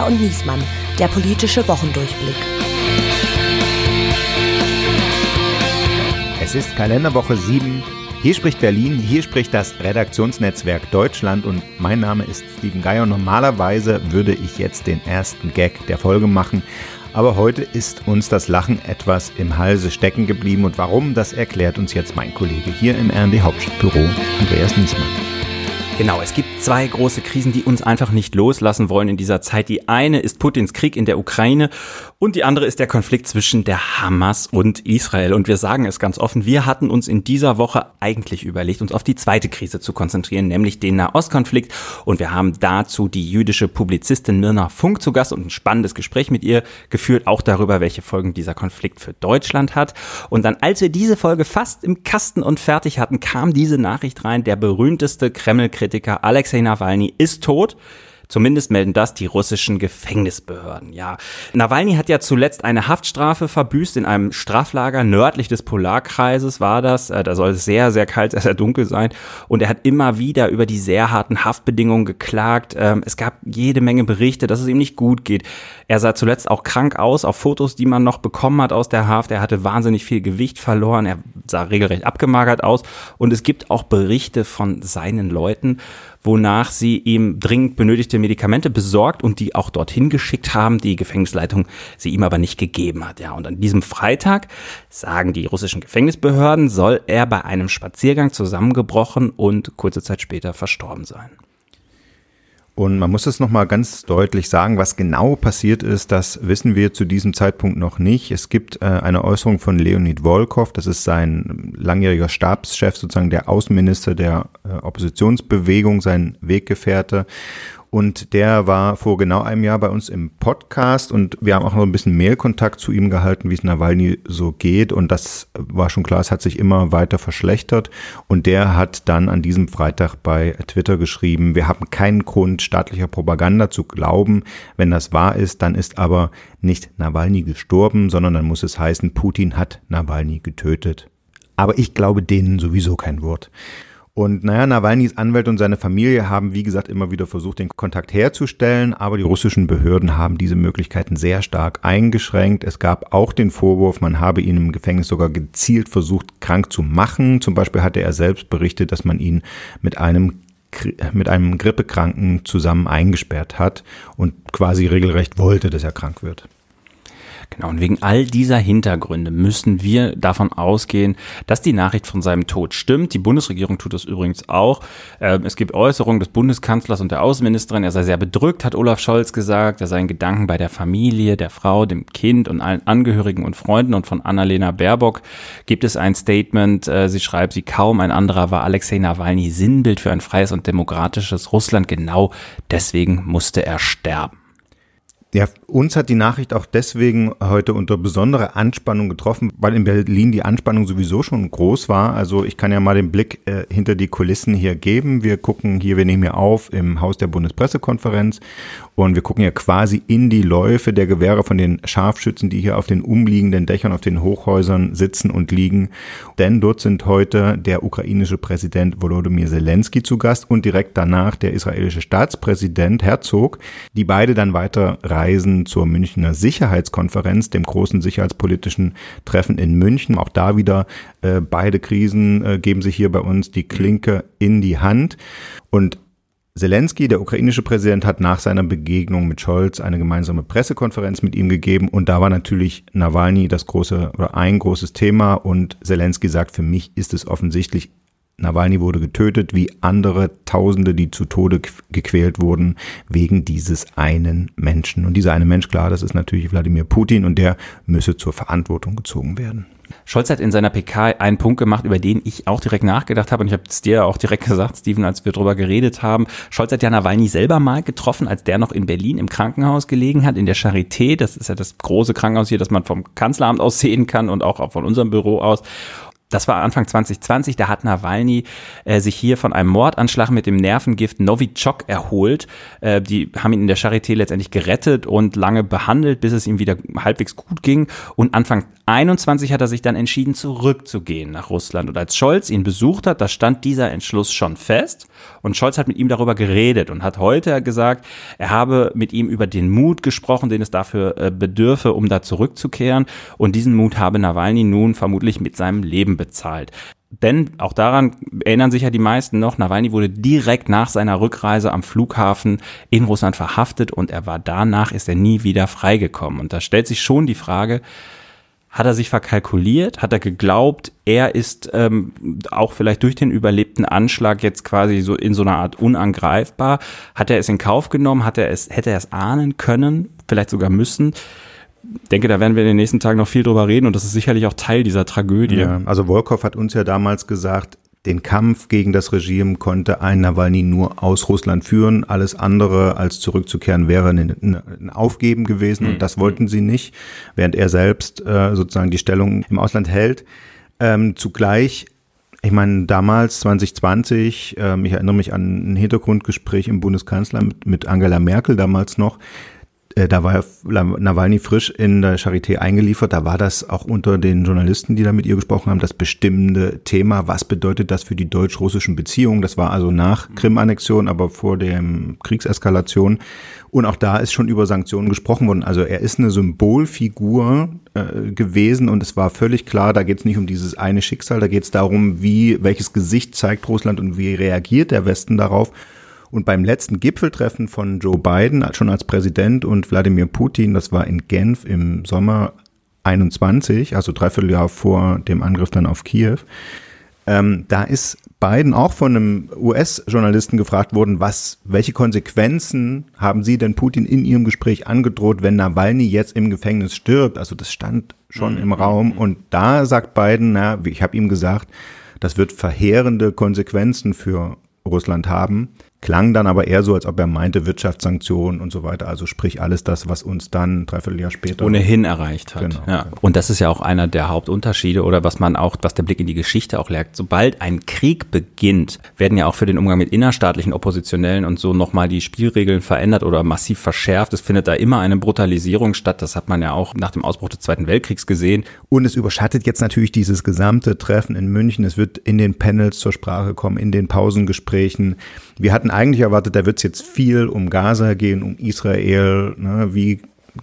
Geier und Niesmann, der politische Wochendurchblick. Es ist Kalenderwoche 7. Hier spricht Berlin, hier spricht das Redaktionsnetzwerk Deutschland und mein Name ist Steven Geier. Normalerweise würde ich jetzt den ersten Gag der Folge machen, aber heute ist uns das Lachen etwas im Halse stecken geblieben und warum, das erklärt uns jetzt mein Kollege hier im RND Hauptstadtbüro, Andreas Niesmann. Genau, es gibt zwei große Krisen, die uns einfach nicht loslassen wollen in dieser Zeit. Die eine ist Putins Krieg in der Ukraine und die andere ist der Konflikt zwischen der Hamas und Israel. Und wir sagen es ganz offen, wir hatten uns in dieser Woche eigentlich überlegt, uns auf die zweite Krise zu konzentrieren, nämlich den Nahostkonflikt. Und wir haben dazu die jüdische Publizistin Mirna Funk zu Gast und ein spannendes Gespräch mit ihr geführt, auch darüber, welche Folgen dieser Konflikt für Deutschland hat. Und dann, als wir diese Folge fast im Kasten und fertig hatten, kam diese Nachricht rein, der berühmteste Kreml-Kritiker Kritiker Alexei Nawalny ist tot. Zumindest melden das die russischen Gefängnisbehörden. Ja, Nawalny hat ja zuletzt eine Haftstrafe verbüßt in einem Straflager nördlich des Polarkreises war das. Äh, da soll es sehr, sehr kalt, sehr, sehr dunkel sein. Und er hat immer wieder über die sehr harten Haftbedingungen geklagt. Ähm, es gab jede Menge Berichte, dass es ihm nicht gut geht. Er sah zuletzt auch krank aus auf Fotos, die man noch bekommen hat aus der Haft. Er hatte wahnsinnig viel Gewicht verloren. Er sah regelrecht abgemagert aus. Und es gibt auch Berichte von seinen Leuten, wonach sie ihm dringend benötigte Medikamente besorgt und die auch dorthin geschickt haben, die Gefängnisleitung sie ihm aber nicht gegeben hat. Ja, und an diesem Freitag, sagen die russischen Gefängnisbehörden, soll er bei einem Spaziergang zusammengebrochen und kurze Zeit später verstorben sein. Und man muss es nochmal ganz deutlich sagen, was genau passiert ist, das wissen wir zu diesem Zeitpunkt noch nicht. Es gibt äh, eine Äußerung von Leonid Volkov, das ist sein langjähriger Stabschef, sozusagen der Außenminister der äh, Oppositionsbewegung, sein Weggefährte. Und der war vor genau einem Jahr bei uns im Podcast und wir haben auch noch ein bisschen Mailkontakt zu ihm gehalten, wie es Nawalny so geht. Und das war schon klar, es hat sich immer weiter verschlechtert. Und der hat dann an diesem Freitag bei Twitter geschrieben, wir haben keinen Grund, staatlicher Propaganda zu glauben. Wenn das wahr ist, dann ist aber nicht Nawalny gestorben, sondern dann muss es heißen, Putin hat Nawalny getötet. Aber ich glaube denen sowieso kein Wort. Und naja, Nawalnys Anwälte und seine Familie haben, wie gesagt, immer wieder versucht, den Kontakt herzustellen, aber die russischen Behörden haben diese Möglichkeiten sehr stark eingeschränkt. Es gab auch den Vorwurf, man habe ihn im Gefängnis sogar gezielt versucht, krank zu machen. Zum Beispiel hatte er selbst berichtet, dass man ihn mit einem mit einem Grippekranken zusammen eingesperrt hat und quasi regelrecht wollte, dass er krank wird. Genau, und wegen all dieser Hintergründe müssen wir davon ausgehen, dass die Nachricht von seinem Tod stimmt. Die Bundesregierung tut das übrigens auch. Ähm, es gibt Äußerungen des Bundeskanzlers und der Außenministerin. Er sei sehr bedrückt, hat Olaf Scholz gesagt. Er sei in Gedanken bei der Familie, der Frau, dem Kind und allen Angehörigen und Freunden. Und von Annalena Baerbock gibt es ein Statement. Äh, sie schreibt, sie kaum ein anderer war Alexei Nawalny Sinnbild für ein freies und demokratisches Russland. Genau deswegen musste er sterben. Ja, uns hat die Nachricht auch deswegen heute unter besonderer Anspannung getroffen, weil in Berlin die Anspannung sowieso schon groß war. Also ich kann ja mal den Blick äh, hinter die Kulissen hier geben. Wir gucken hier, wir nehmen hier auf im Haus der Bundespressekonferenz und wir gucken ja quasi in die Läufe der Gewehre von den Scharfschützen, die hier auf den umliegenden Dächern, auf den Hochhäusern sitzen und liegen. Denn dort sind heute der ukrainische Präsident Volodymyr Zelensky zu Gast und direkt danach der israelische Staatspräsident Herzog, die beide dann weiter reisen zur Münchner Sicherheitskonferenz, dem großen sicherheitspolitischen Treffen in München. Auch da wieder äh, beide Krisen äh, geben sich hier bei uns die Klinke in die Hand. Und Zelensky, der ukrainische Präsident, hat nach seiner Begegnung mit Scholz eine gemeinsame Pressekonferenz mit ihm gegeben und da war natürlich Nawalny das große oder ein großes Thema und Zelensky sagt, für mich ist es offensichtlich, Nawalny wurde getötet, wie andere Tausende, die zu Tode gequält wurden, wegen dieses einen Menschen. Und dieser eine Mensch, klar, das ist natürlich Wladimir Putin und der müsse zur Verantwortung gezogen werden. Scholz hat in seiner PK einen Punkt gemacht, über den ich auch direkt nachgedacht habe. Und ich habe es dir auch direkt gesagt, Steven, als wir drüber geredet haben. Scholz hat ja Nawalny selber mal getroffen, als der noch in Berlin im Krankenhaus gelegen hat, in der Charité. Das ist ja das große Krankenhaus hier, das man vom Kanzleramt aus sehen kann und auch von unserem Büro aus. Das war Anfang 2020, da hat Nawalny äh, sich hier von einem Mordanschlag mit dem Nervengift Novichok erholt. Äh, die haben ihn in der Charité letztendlich gerettet und lange behandelt, bis es ihm wieder halbwegs gut ging. Und Anfang 2021 hat er sich dann entschieden, zurückzugehen nach Russland. Und als Scholz ihn besucht hat, da stand dieser Entschluss schon fest. Und Scholz hat mit ihm darüber geredet und hat heute gesagt, er habe mit ihm über den Mut gesprochen, den es dafür äh, bedürfe, um da zurückzukehren. Und diesen Mut habe Nawalny nun vermutlich mit seinem Leben bezahlt. Denn auch daran erinnern sich ja die meisten noch, Nawalny wurde direkt nach seiner Rückreise am Flughafen in Russland verhaftet und er war danach, ist er nie wieder freigekommen. Und da stellt sich schon die Frage, hat er sich verkalkuliert? Hat er geglaubt, er ist ähm, auch vielleicht durch den überlebten Anschlag jetzt quasi so in so einer Art unangreifbar? Hat er es in Kauf genommen? Hat er es, hätte er es ahnen können? Vielleicht sogar müssen? denke, da werden wir in den nächsten Tagen noch viel drüber reden und das ist sicherlich auch Teil dieser Tragödie. Ja, also Volkov hat uns ja damals gesagt, den Kampf gegen das Regime konnte ein Nawalny nur aus Russland führen. Alles andere als zurückzukehren wäre ein, ein Aufgeben gewesen und mhm. das wollten sie nicht, während er selbst äh, sozusagen die Stellung im Ausland hält. Ähm, zugleich ich meine, damals 2020, ähm, ich erinnere mich an ein Hintergrundgespräch im Bundeskanzler mit, mit Angela Merkel damals noch, da war Nawalny frisch in der Charité eingeliefert. Da war das auch unter den Journalisten, die da mit ihr gesprochen haben, das bestimmende Thema. Was bedeutet das für die deutsch-russischen Beziehungen? Das war also nach Krim-Annexion, aber vor der Kriegseskalation. Und auch da ist schon über Sanktionen gesprochen worden. Also er ist eine Symbolfigur äh, gewesen und es war völlig klar, da geht es nicht um dieses eine Schicksal, da geht es darum, wie, welches Gesicht zeigt Russland und wie reagiert der Westen darauf. Und beim letzten Gipfeltreffen von Joe Biden, schon als Präsident, und Wladimir Putin, das war in Genf im Sommer 21, also dreiviertel Jahr vor dem Angriff dann auf Kiew, ähm, da ist Biden auch von einem US-Journalisten gefragt worden, was, welche Konsequenzen haben Sie denn Putin in Ihrem Gespräch angedroht, wenn Nawalny jetzt im Gefängnis stirbt? Also das stand schon mhm. im Raum und da sagt Biden, na, ich habe ihm gesagt, das wird verheerende Konsequenzen für Russland haben klang dann aber eher so, als ob er meinte Wirtschaftssanktionen und so weiter. Also sprich alles das, was uns dann dreiviertel Jahr später ohnehin erreicht hat. Genau. Ja. Und das ist ja auch einer der Hauptunterschiede oder was man auch, was der Blick in die Geschichte auch lernt. Sobald ein Krieg beginnt, werden ja auch für den Umgang mit innerstaatlichen Oppositionellen und so nochmal die Spielregeln verändert oder massiv verschärft. Es findet da immer eine Brutalisierung statt. Das hat man ja auch nach dem Ausbruch des Zweiten Weltkriegs gesehen. Und es überschattet jetzt natürlich dieses gesamte Treffen in München. Es wird in den Panels zur Sprache kommen, in den Pausengesprächen. Wir hatten eigentlich erwartet, da wird es jetzt viel um Gaza gehen, um Israel, ne, wie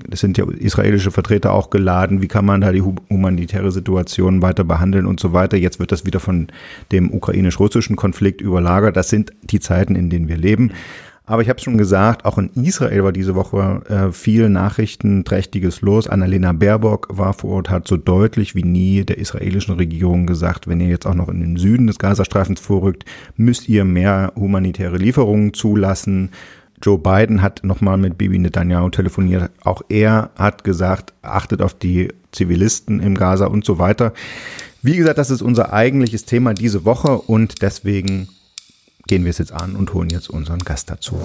es sind ja israelische Vertreter auch geladen, wie kann man da die humanitäre Situation weiter behandeln und so weiter. Jetzt wird das wieder von dem ukrainisch-russischen Konflikt überlagert. Das sind die Zeiten, in denen wir leben. Aber ich habe es schon gesagt, auch in Israel war diese Woche äh, viel Nachrichtenträchtiges los. Annalena Baerbock war vor Ort, hat so deutlich wie nie der israelischen Regierung gesagt, wenn ihr jetzt auch noch in den Süden des Gazastreifens vorrückt, müsst ihr mehr humanitäre Lieferungen zulassen. Joe Biden hat nochmal mit Bibi Netanyahu telefoniert. Auch er hat gesagt, achtet auf die Zivilisten im Gaza und so weiter. Wie gesagt, das ist unser eigentliches Thema diese Woche und deswegen gehen wir es jetzt an und holen jetzt unseren Gast dazu.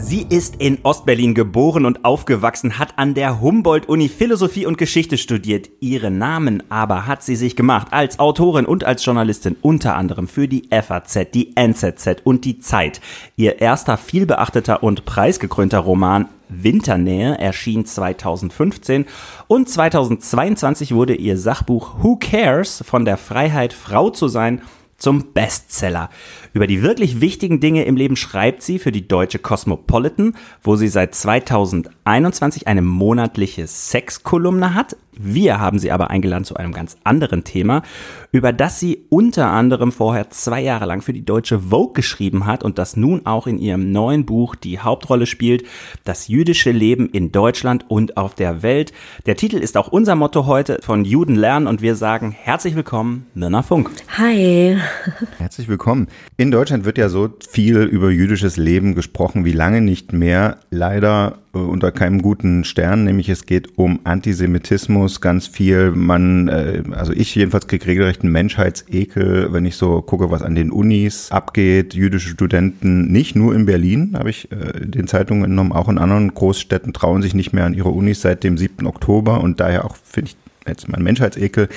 Sie ist in Ostberlin geboren und aufgewachsen, hat an der Humboldt-Uni Philosophie und Geschichte studiert. Ihren Namen aber hat sie sich gemacht als Autorin und als Journalistin unter anderem für die FAZ, die NZZ und die Zeit. Ihr erster vielbeachteter und preisgekrönter Roman Winternähe erschien 2015 und 2022 wurde ihr Sachbuch Who Cares von der Freiheit Frau zu sein zum Bestseller. Über die wirklich wichtigen Dinge im Leben schreibt sie für die deutsche Cosmopolitan, wo sie seit 2021 eine monatliche Sexkolumne hat. Wir haben sie aber eingeladen zu einem ganz anderen Thema, über das sie unter anderem vorher zwei Jahre lang für die deutsche Vogue geschrieben hat und das nun auch in ihrem neuen Buch die Hauptrolle spielt, das jüdische Leben in Deutschland und auf der Welt. Der Titel ist auch unser Motto heute von Juden lernen und wir sagen herzlich willkommen, Mirna Funk. Hi. Herzlich willkommen. In Deutschland wird ja so viel über jüdisches Leben gesprochen wie lange nicht mehr. Leider äh, unter keinem guten Stern, nämlich es geht um Antisemitismus, ganz viel. Man, äh, also ich jedenfalls kriege regelrechten Menschheitsekel, wenn ich so gucke, was an den Unis abgeht. Jüdische Studenten, nicht nur in Berlin, habe ich äh, den Zeitungen entnommen, auch in anderen Großstädten trauen sich nicht mehr an ihre Unis seit dem 7. Oktober und daher auch, finde ich, jetzt mein Menschheitsekel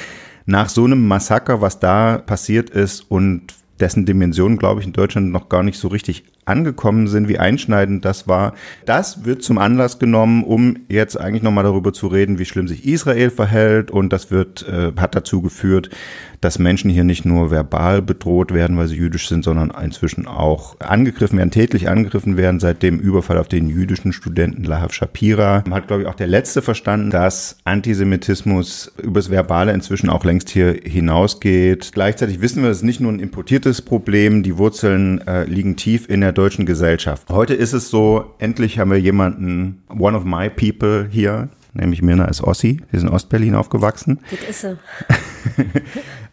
nach so einem Massaker, was da passiert ist und dessen Dimensionen, glaube ich, in Deutschland noch gar nicht so richtig angekommen sind, wie einschneidend das war. Das wird zum Anlass genommen, um jetzt eigentlich nochmal darüber zu reden, wie schlimm sich Israel verhält. Und das wird, äh, hat dazu geführt, dass Menschen hier nicht nur verbal bedroht werden, weil sie jüdisch sind, sondern inzwischen auch angegriffen werden, tätlich angegriffen werden seit dem Überfall auf den jüdischen Studenten Lahav Shapira. Hat, glaube ich, auch der Letzte verstanden, dass Antisemitismus übers Verbale inzwischen auch längst hier hinausgeht. Gleichzeitig wissen wir, es ist nicht nur ein importiertes Problem, die Wurzeln äh, liegen tief in der deutschen Gesellschaft. Heute ist es so, endlich haben wir jemanden, one of my people hier, nämlich Mirna ist Ossi. Sie ist in Ostberlin aufgewachsen. Das ist sie.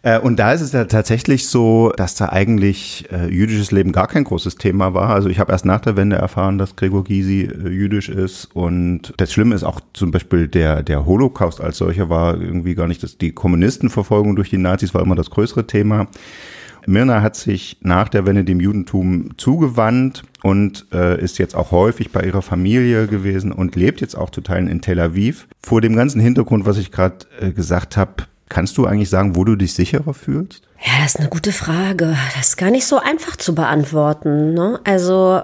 Äh, und da ist es ja tatsächlich so, dass da eigentlich äh, jüdisches Leben gar kein großes Thema war. Also ich habe erst nach der Wende erfahren, dass Gregor Gysi äh, jüdisch ist. Und das Schlimme ist auch zum Beispiel der, der Holocaust als solcher war irgendwie gar nicht, dass die Kommunistenverfolgung durch die Nazis war immer das größere Thema. Mirna hat sich nach der Wende dem Judentum zugewandt und äh, ist jetzt auch häufig bei ihrer Familie gewesen und lebt jetzt auch zu Teilen in Tel Aviv. Vor dem ganzen Hintergrund, was ich gerade äh, gesagt habe, kannst du eigentlich sagen, wo du dich sicherer fühlst? Ja, das ist eine gute Frage. Das ist gar nicht so einfach zu beantworten. Ne? Also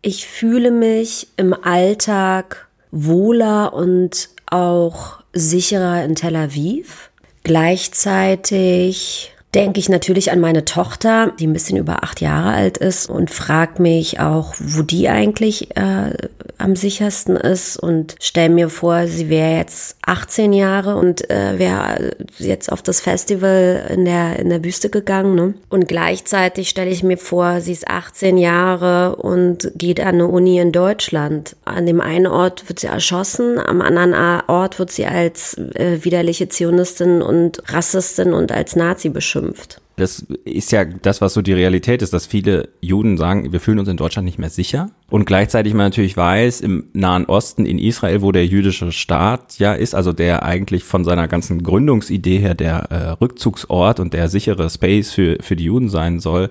ich fühle mich im Alltag wohler und auch sicherer in Tel Aviv. Gleichzeitig denke ich natürlich an meine Tochter, die ein bisschen über acht Jahre alt ist und frage mich auch, wo die eigentlich äh, am sichersten ist und stelle mir vor, sie wäre jetzt 18 Jahre und äh, wäre jetzt auf das Festival in der, in der Wüste gegangen. Ne? Und gleichzeitig stelle ich mir vor, sie ist 18 Jahre und geht an eine Uni in Deutschland. An dem einen Ort wird sie erschossen, am anderen Ort wird sie als äh, widerliche Zionistin und Rassistin und als Nazi beschimpft beschimpft. Das ist ja das, was so die Realität ist, dass viele Juden sagen, wir fühlen uns in Deutschland nicht mehr sicher. Und gleichzeitig man natürlich weiß, im Nahen Osten, in Israel, wo der jüdische Staat ja ist, also der eigentlich von seiner ganzen Gründungsidee her der äh, Rückzugsort und der sichere Space für, für die Juden sein soll,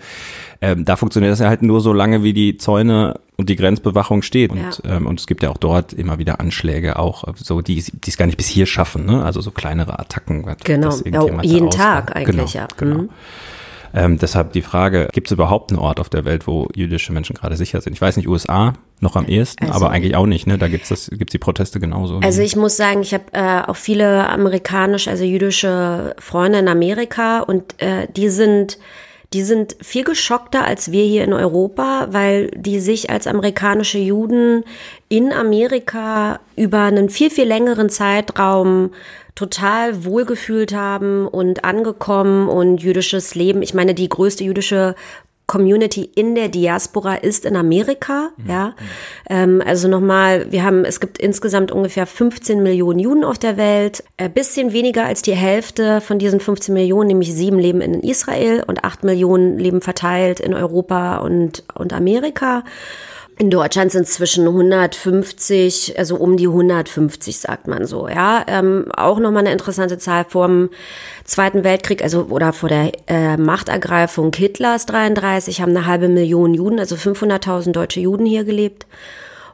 ähm, da funktioniert das ja halt nur so lange, wie die Zäune und die Grenzbewachung steht. Und, ja. ähm, und es gibt ja auch dort immer wieder Anschläge, auch so, die die es gar nicht bis hier schaffen, ne? Also so kleinere Attacken. Genau, ja, jeden Tag eigentlich, genau, ja. Genau. Mhm. Ähm, deshalb die Frage, gibt es überhaupt einen Ort auf der Welt, wo jüdische Menschen gerade sicher sind? Ich weiß nicht, USA noch am ehesten, also, aber eigentlich auch nicht. Ne? Da gibt es gibt's die Proteste genauso. Also ich muss sagen, ich habe äh, auch viele amerikanische, also jüdische Freunde in Amerika und äh, die sind die sind viel geschockter als wir hier in Europa, weil die sich als amerikanische Juden in Amerika über einen viel, viel längeren Zeitraum total wohlgefühlt haben und angekommen und jüdisches Leben. Ich meine, die größte jüdische Community in der Diaspora ist in Amerika, mhm. ja. Ähm, also nochmal, wir haben, es gibt insgesamt ungefähr 15 Millionen Juden auf der Welt. Ein bisschen weniger als die Hälfte von diesen 15 Millionen, nämlich sieben leben in Israel und acht Millionen leben verteilt in Europa und, und Amerika. In Deutschland sind es zwischen 150, also um die 150, sagt man so, ja. Ähm, auch nochmal eine interessante Zahl vom Zweiten Weltkrieg, also oder vor der äh, Machtergreifung Hitlers 33, haben eine halbe Million Juden, also 500.000 deutsche Juden hier gelebt.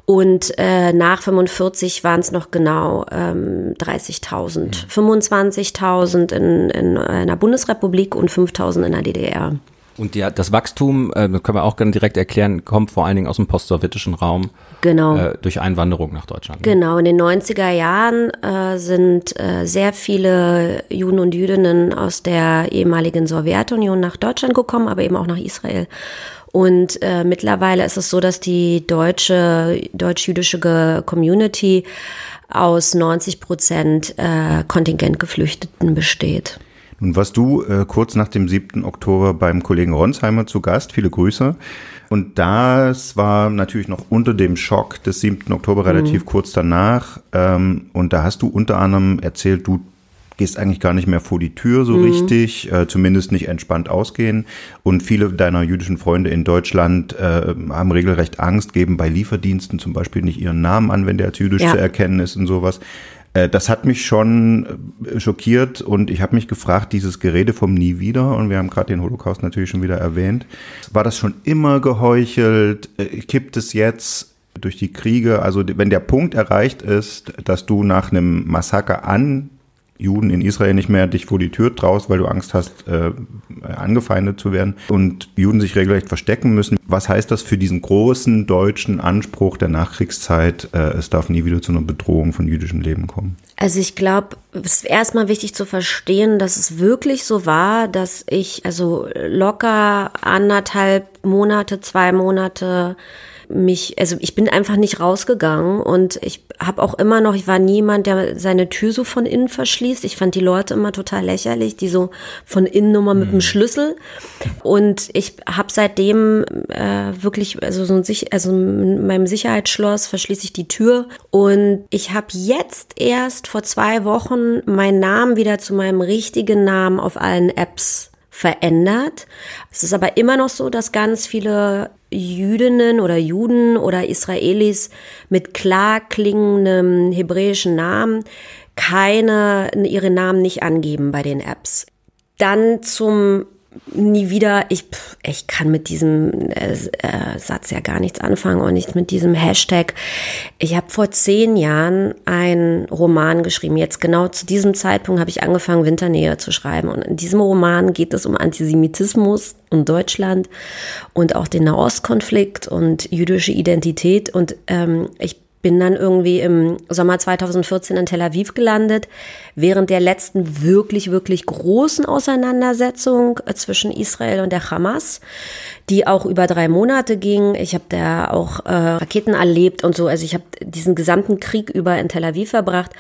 Und äh, nach 45 waren es noch genau ähm, 30.000. Mhm. 25.000 in, in einer Bundesrepublik und 5.000 in der DDR. Und die, das Wachstum, äh, können wir auch gerne direkt erklären, kommt vor allen Dingen aus dem postsowjetischen Raum. Genau. Äh, durch Einwanderung nach Deutschland. Ne? Genau, in den 90er Jahren äh, sind äh, sehr viele Juden und Jüdinnen aus der ehemaligen Sowjetunion nach Deutschland gekommen, aber eben auch nach Israel. Und äh, mittlerweile ist es so, dass die deutsche, deutsch-jüdische Community aus 90 Prozent äh, Kontingentgeflüchteten besteht. Nun warst du äh, kurz nach dem 7. Oktober beim Kollegen Ronsheimer zu Gast. Viele Grüße. Und das war natürlich noch unter dem Schock des 7. Oktober, relativ mhm. kurz danach. Ähm, und da hast du unter anderem erzählt, du gehst eigentlich gar nicht mehr vor die Tür so mhm. richtig, äh, zumindest nicht entspannt ausgehen. Und viele deiner jüdischen Freunde in Deutschland äh, haben regelrecht Angst, geben bei Lieferdiensten zum Beispiel nicht ihren Namen an, wenn der als jüdisch ja. zu erkennen ist und sowas. Äh, das hat mich schon äh, schockiert und ich habe mich gefragt, dieses Gerede vom Nie wieder, und wir haben gerade den Holocaust natürlich schon wieder erwähnt, war das schon immer geheuchelt? Äh, kippt es jetzt durch die Kriege? Also wenn der Punkt erreicht ist, dass du nach einem Massaker an Juden in Israel nicht mehr dich vor die Tür traust, weil du Angst hast, äh, angefeindet zu werden und Juden sich regelrecht verstecken müssen. Was heißt das für diesen großen deutschen Anspruch der Nachkriegszeit, äh, es darf nie wieder zu einer Bedrohung von jüdischem Leben kommen? Also ich glaube, es ist erstmal wichtig zu verstehen, dass es wirklich so war, dass ich also locker anderthalb Monate, zwei Monate mich, also ich bin einfach nicht rausgegangen und ich habe auch immer noch, ich war niemand, der seine Tür so von innen verschließt. Ich fand die Leute immer total lächerlich, die so von innen nochmal mit dem mhm. Schlüssel. Und ich habe seitdem äh, wirklich, also so ein also in meinem Sicherheitsschloss verschließe ich die Tür und ich habe jetzt erst vor zwei Wochen meinen Namen wieder zu meinem richtigen Namen auf allen Apps verändert. Es ist aber immer noch so, dass ganz viele Jüdinnen oder Juden oder Israelis mit klar klingendem hebräischen Namen keine, ihre Namen nicht angeben bei den Apps. Dann zum nie wieder, ich, ich kann mit diesem äh, äh, Satz ja gar nichts anfangen und nicht mit diesem Hashtag. Ich habe vor zehn Jahren einen Roman geschrieben. Jetzt genau zu diesem Zeitpunkt habe ich angefangen, Winternähe zu schreiben. Und in diesem Roman geht es um Antisemitismus in Deutschland und auch den Nahostkonflikt und jüdische Identität. Und ähm, ich bin dann irgendwie im Sommer 2014 in Tel Aviv gelandet, während der letzten wirklich, wirklich großen Auseinandersetzung äh, zwischen Israel und der Hamas, die auch über drei Monate ging. Ich habe da auch äh, Raketen erlebt und so. Also ich habe diesen gesamten Krieg über in Tel Aviv verbracht.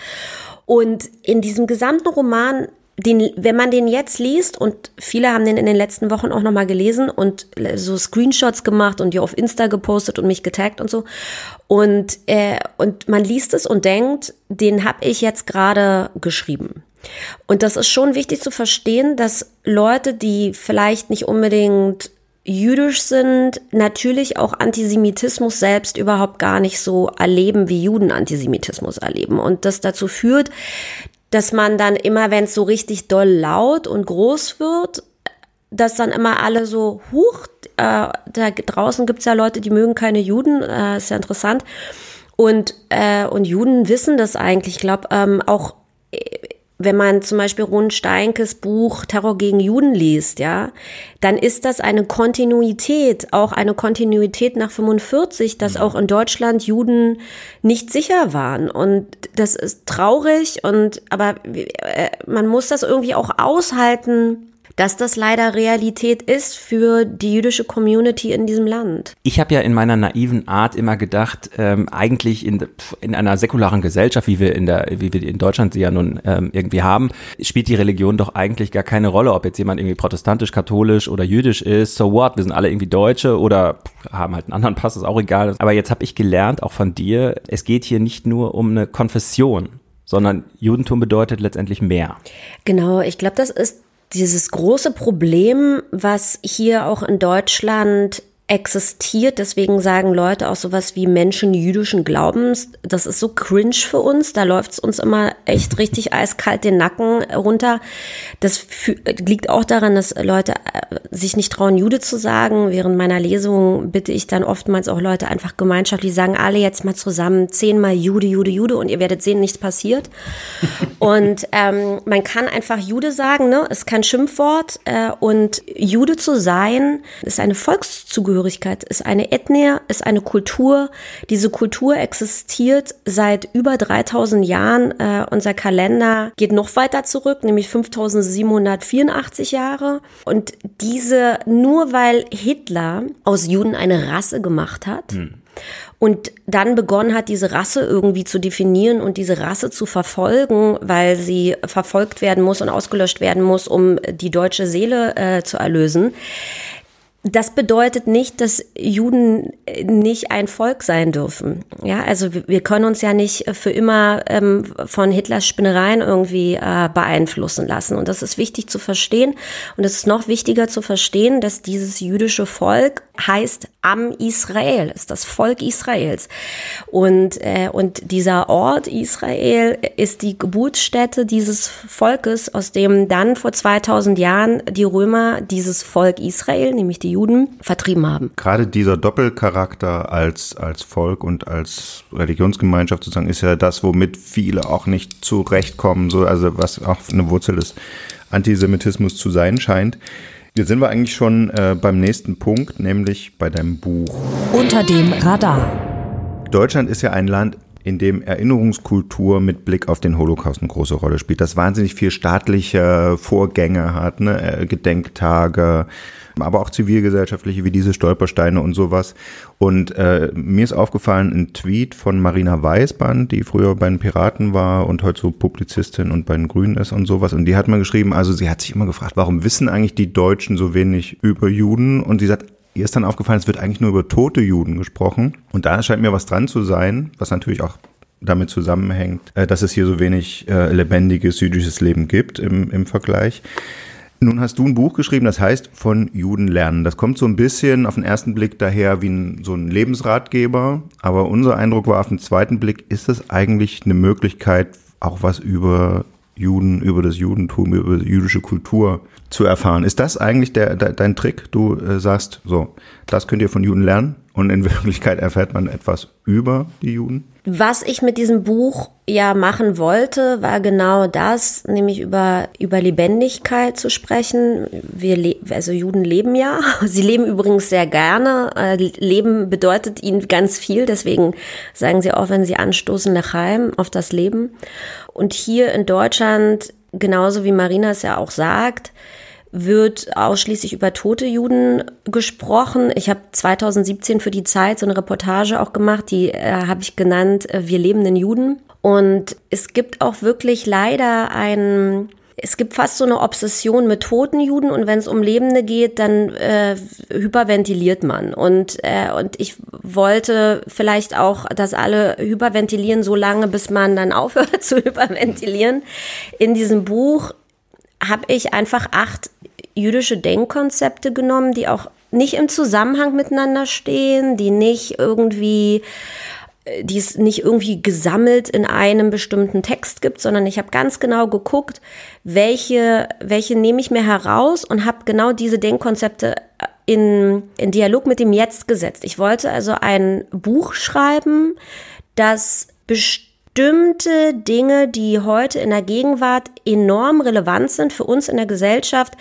Und in diesem gesamten Roman den, wenn man den jetzt liest und viele haben den in den letzten Wochen auch nochmal gelesen und so Screenshots gemacht und die auf Insta gepostet und mich getaggt und so und äh, und man liest es und denkt, den habe ich jetzt gerade geschrieben. Und das ist schon wichtig zu verstehen, dass Leute, die vielleicht nicht unbedingt jüdisch sind, natürlich auch Antisemitismus selbst überhaupt gar nicht so erleben, wie Juden Antisemitismus erleben. Und das dazu führt, dass man dann immer, wenn es so richtig doll laut und groß wird, dass dann immer alle so, huch, äh, da draußen gibt's ja Leute, die mögen keine Juden, äh, ist ja interessant. Und, äh, und Juden wissen das eigentlich. Ich glaube, ähm, auch wenn man zum Beispiel Ron Steinkes Buch Terror gegen Juden liest, ja, dann ist das eine Kontinuität, auch eine Kontinuität nach 45, dass auch in Deutschland Juden nicht sicher waren. Und das ist traurig und, aber äh, man muss das irgendwie auch aushalten, dass das leider Realität ist für die jüdische Community in diesem Land. Ich habe ja in meiner naiven Art immer gedacht, ähm, eigentlich in, in einer säkularen Gesellschaft, wie wir in der, wie wir in Deutschland sie ja nun ähm, irgendwie haben, spielt die Religion doch eigentlich gar keine Rolle, ob jetzt jemand irgendwie protestantisch, katholisch oder jüdisch ist. So what? Wir sind alle irgendwie Deutsche oder haben halt einen anderen Pass, ist auch egal. Aber jetzt habe ich gelernt, auch von dir, es geht hier nicht nur um eine Konfession, sondern Judentum bedeutet letztendlich mehr. Genau, ich glaube, das ist dieses große Problem, was hier auch in Deutschland existiert. Deswegen sagen Leute auch sowas wie Menschen jüdischen Glaubens. Das ist so cringe für uns. Da läuft es uns immer echt richtig eiskalt den Nacken runter. Das liegt auch daran, dass Leute äh, sich nicht trauen, Jude zu sagen. Während meiner Lesung bitte ich dann oftmals auch Leute einfach gemeinschaftlich sagen, alle jetzt mal zusammen zehnmal Jude, Jude, Jude und ihr werdet sehen, nichts passiert. und ähm, man kann einfach Jude sagen, ne? Ist kein Schimpfwort. Äh, und Jude zu sein, ist eine Volkszugehörigkeit Zugehörigkeit ist eine Ethnie, ist eine Kultur. Diese Kultur existiert seit über 3000 Jahren. Äh, unser Kalender geht noch weiter zurück, nämlich 5784 Jahre. Und diese, nur weil Hitler aus Juden eine Rasse gemacht hat, hm und dann begonnen hat, diese Rasse irgendwie zu definieren und diese Rasse zu verfolgen, weil sie verfolgt werden muss und ausgelöscht werden muss, um die deutsche Seele äh, zu erlösen. Das bedeutet nicht, dass Juden nicht ein Volk sein dürfen. Ja, also wir können uns ja nicht für immer ähm, von Hitlers Spinnereien irgendwie äh, beeinflussen lassen. Und das ist wichtig zu verstehen. Und es ist noch wichtiger zu verstehen, dass dieses jüdische Volk heißt am Israel, ist das Volk Israels. Und, äh, und dieser Ort Israel ist die Geburtsstätte dieses Volkes, aus dem dann vor 2000 Jahren die Römer dieses Volk Israel, nämlich die Juden vertrieben haben. Gerade dieser Doppelcharakter als, als Volk und als Religionsgemeinschaft sozusagen ist ja das, womit viele auch nicht zurechtkommen, so, also was auch eine Wurzel des Antisemitismus zu sein scheint. Jetzt sind wir eigentlich schon äh, beim nächsten Punkt, nämlich bei deinem Buch. Unter dem Radar. Deutschland ist ja ein Land, in dem Erinnerungskultur mit Blick auf den Holocaust eine große Rolle spielt, das wahnsinnig viel staatliche Vorgänge hat, ne? Äh, Gedenktage, aber auch zivilgesellschaftliche wie diese Stolpersteine und sowas. Und äh, mir ist aufgefallen ein Tweet von Marina Weißband, die früher bei den Piraten war und heute so Publizistin und bei den Grünen ist und sowas. Und die hat mal geschrieben, also sie hat sich immer gefragt, warum wissen eigentlich die Deutschen so wenig über Juden? Und sie sagt, ihr ist dann aufgefallen, es wird eigentlich nur über tote Juden gesprochen. Und da scheint mir was dran zu sein, was natürlich auch damit zusammenhängt, äh, dass es hier so wenig äh, lebendiges jüdisches Leben gibt im, im Vergleich. Nun hast du ein Buch geschrieben, das heißt Von Juden lernen. Das kommt so ein bisschen auf den ersten Blick daher wie ein, so ein Lebensratgeber, aber unser Eindruck war auf den zweiten Blick, ist das eigentlich eine Möglichkeit, auch was über Juden, über das Judentum, über jüdische Kultur zu erfahren. Ist das eigentlich der, der dein Trick? Du äh, sagst, so, das könnt ihr von Juden lernen und in Wirklichkeit erfährt man etwas über die Juden? Was ich mit diesem Buch ja machen wollte, war genau das, nämlich über, über Lebendigkeit zu sprechen. Wir, also Juden leben ja. Sie leben übrigens sehr gerne. Äh, leben bedeutet ihnen ganz viel. Deswegen sagen sie auch, wenn sie anstoßen, Lechaim, auf das Leben. Und hier in Deutschland, genauso wie Marina es ja auch sagt, wird ausschließlich über tote Juden gesprochen. Ich habe 2017 für die Zeit so eine Reportage auch gemacht, die äh, habe ich genannt äh, Wir lebenden Juden. Und es gibt auch wirklich leider ein, es gibt fast so eine Obsession mit toten Juden und wenn es um Lebende geht, dann äh, hyperventiliert man. Und, äh, und ich wollte vielleicht auch, dass alle hyperventilieren so lange, bis man dann aufhört zu hyperventilieren. In diesem Buch habe ich einfach acht jüdische Denkkonzepte genommen, die auch nicht im Zusammenhang miteinander stehen, die nicht irgendwie äh, die es nicht irgendwie gesammelt in einem bestimmten Text gibt, sondern ich habe ganz genau geguckt, welche, welche nehme ich mir heraus und habe genau diese Denkkonzepte äh, in, in Dialog mit dem Jetzt gesetzt. Ich wollte also ein Buch schreiben, das bestimmte Dinge, die heute in der Gegenwart enorm relevant sind für uns in der Gesellschaft,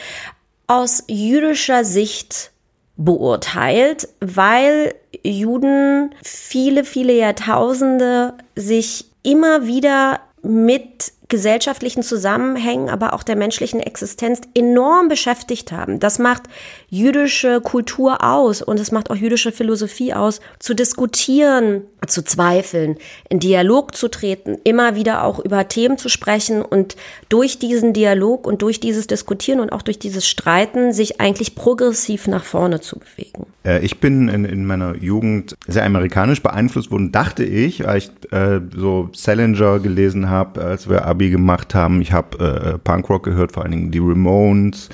aus jüdischer Sicht beurteilt, weil Juden viele, viele Jahrtausende sich immer wieder mit gesellschaftlichen Zusammenhängen, aber auch der menschlichen Existenz enorm beschäftigt haben. Das macht jüdische Kultur aus und es macht auch jüdische Philosophie aus, zu diskutieren, zu zweifeln, in Dialog zu treten, immer wieder auch über Themen zu sprechen und durch diesen Dialog und durch dieses Diskutieren und auch durch dieses Streiten sich eigentlich progressiv nach vorne zu bewegen. Äh, ich bin in, in meiner Jugend sehr amerikanisch beeinflusst worden, dachte ich, weil ich äh, so Salinger gelesen habe, als wir Abi gemacht haben. Ich habe äh, Punkrock gehört, vor allen Dingen die Ramones.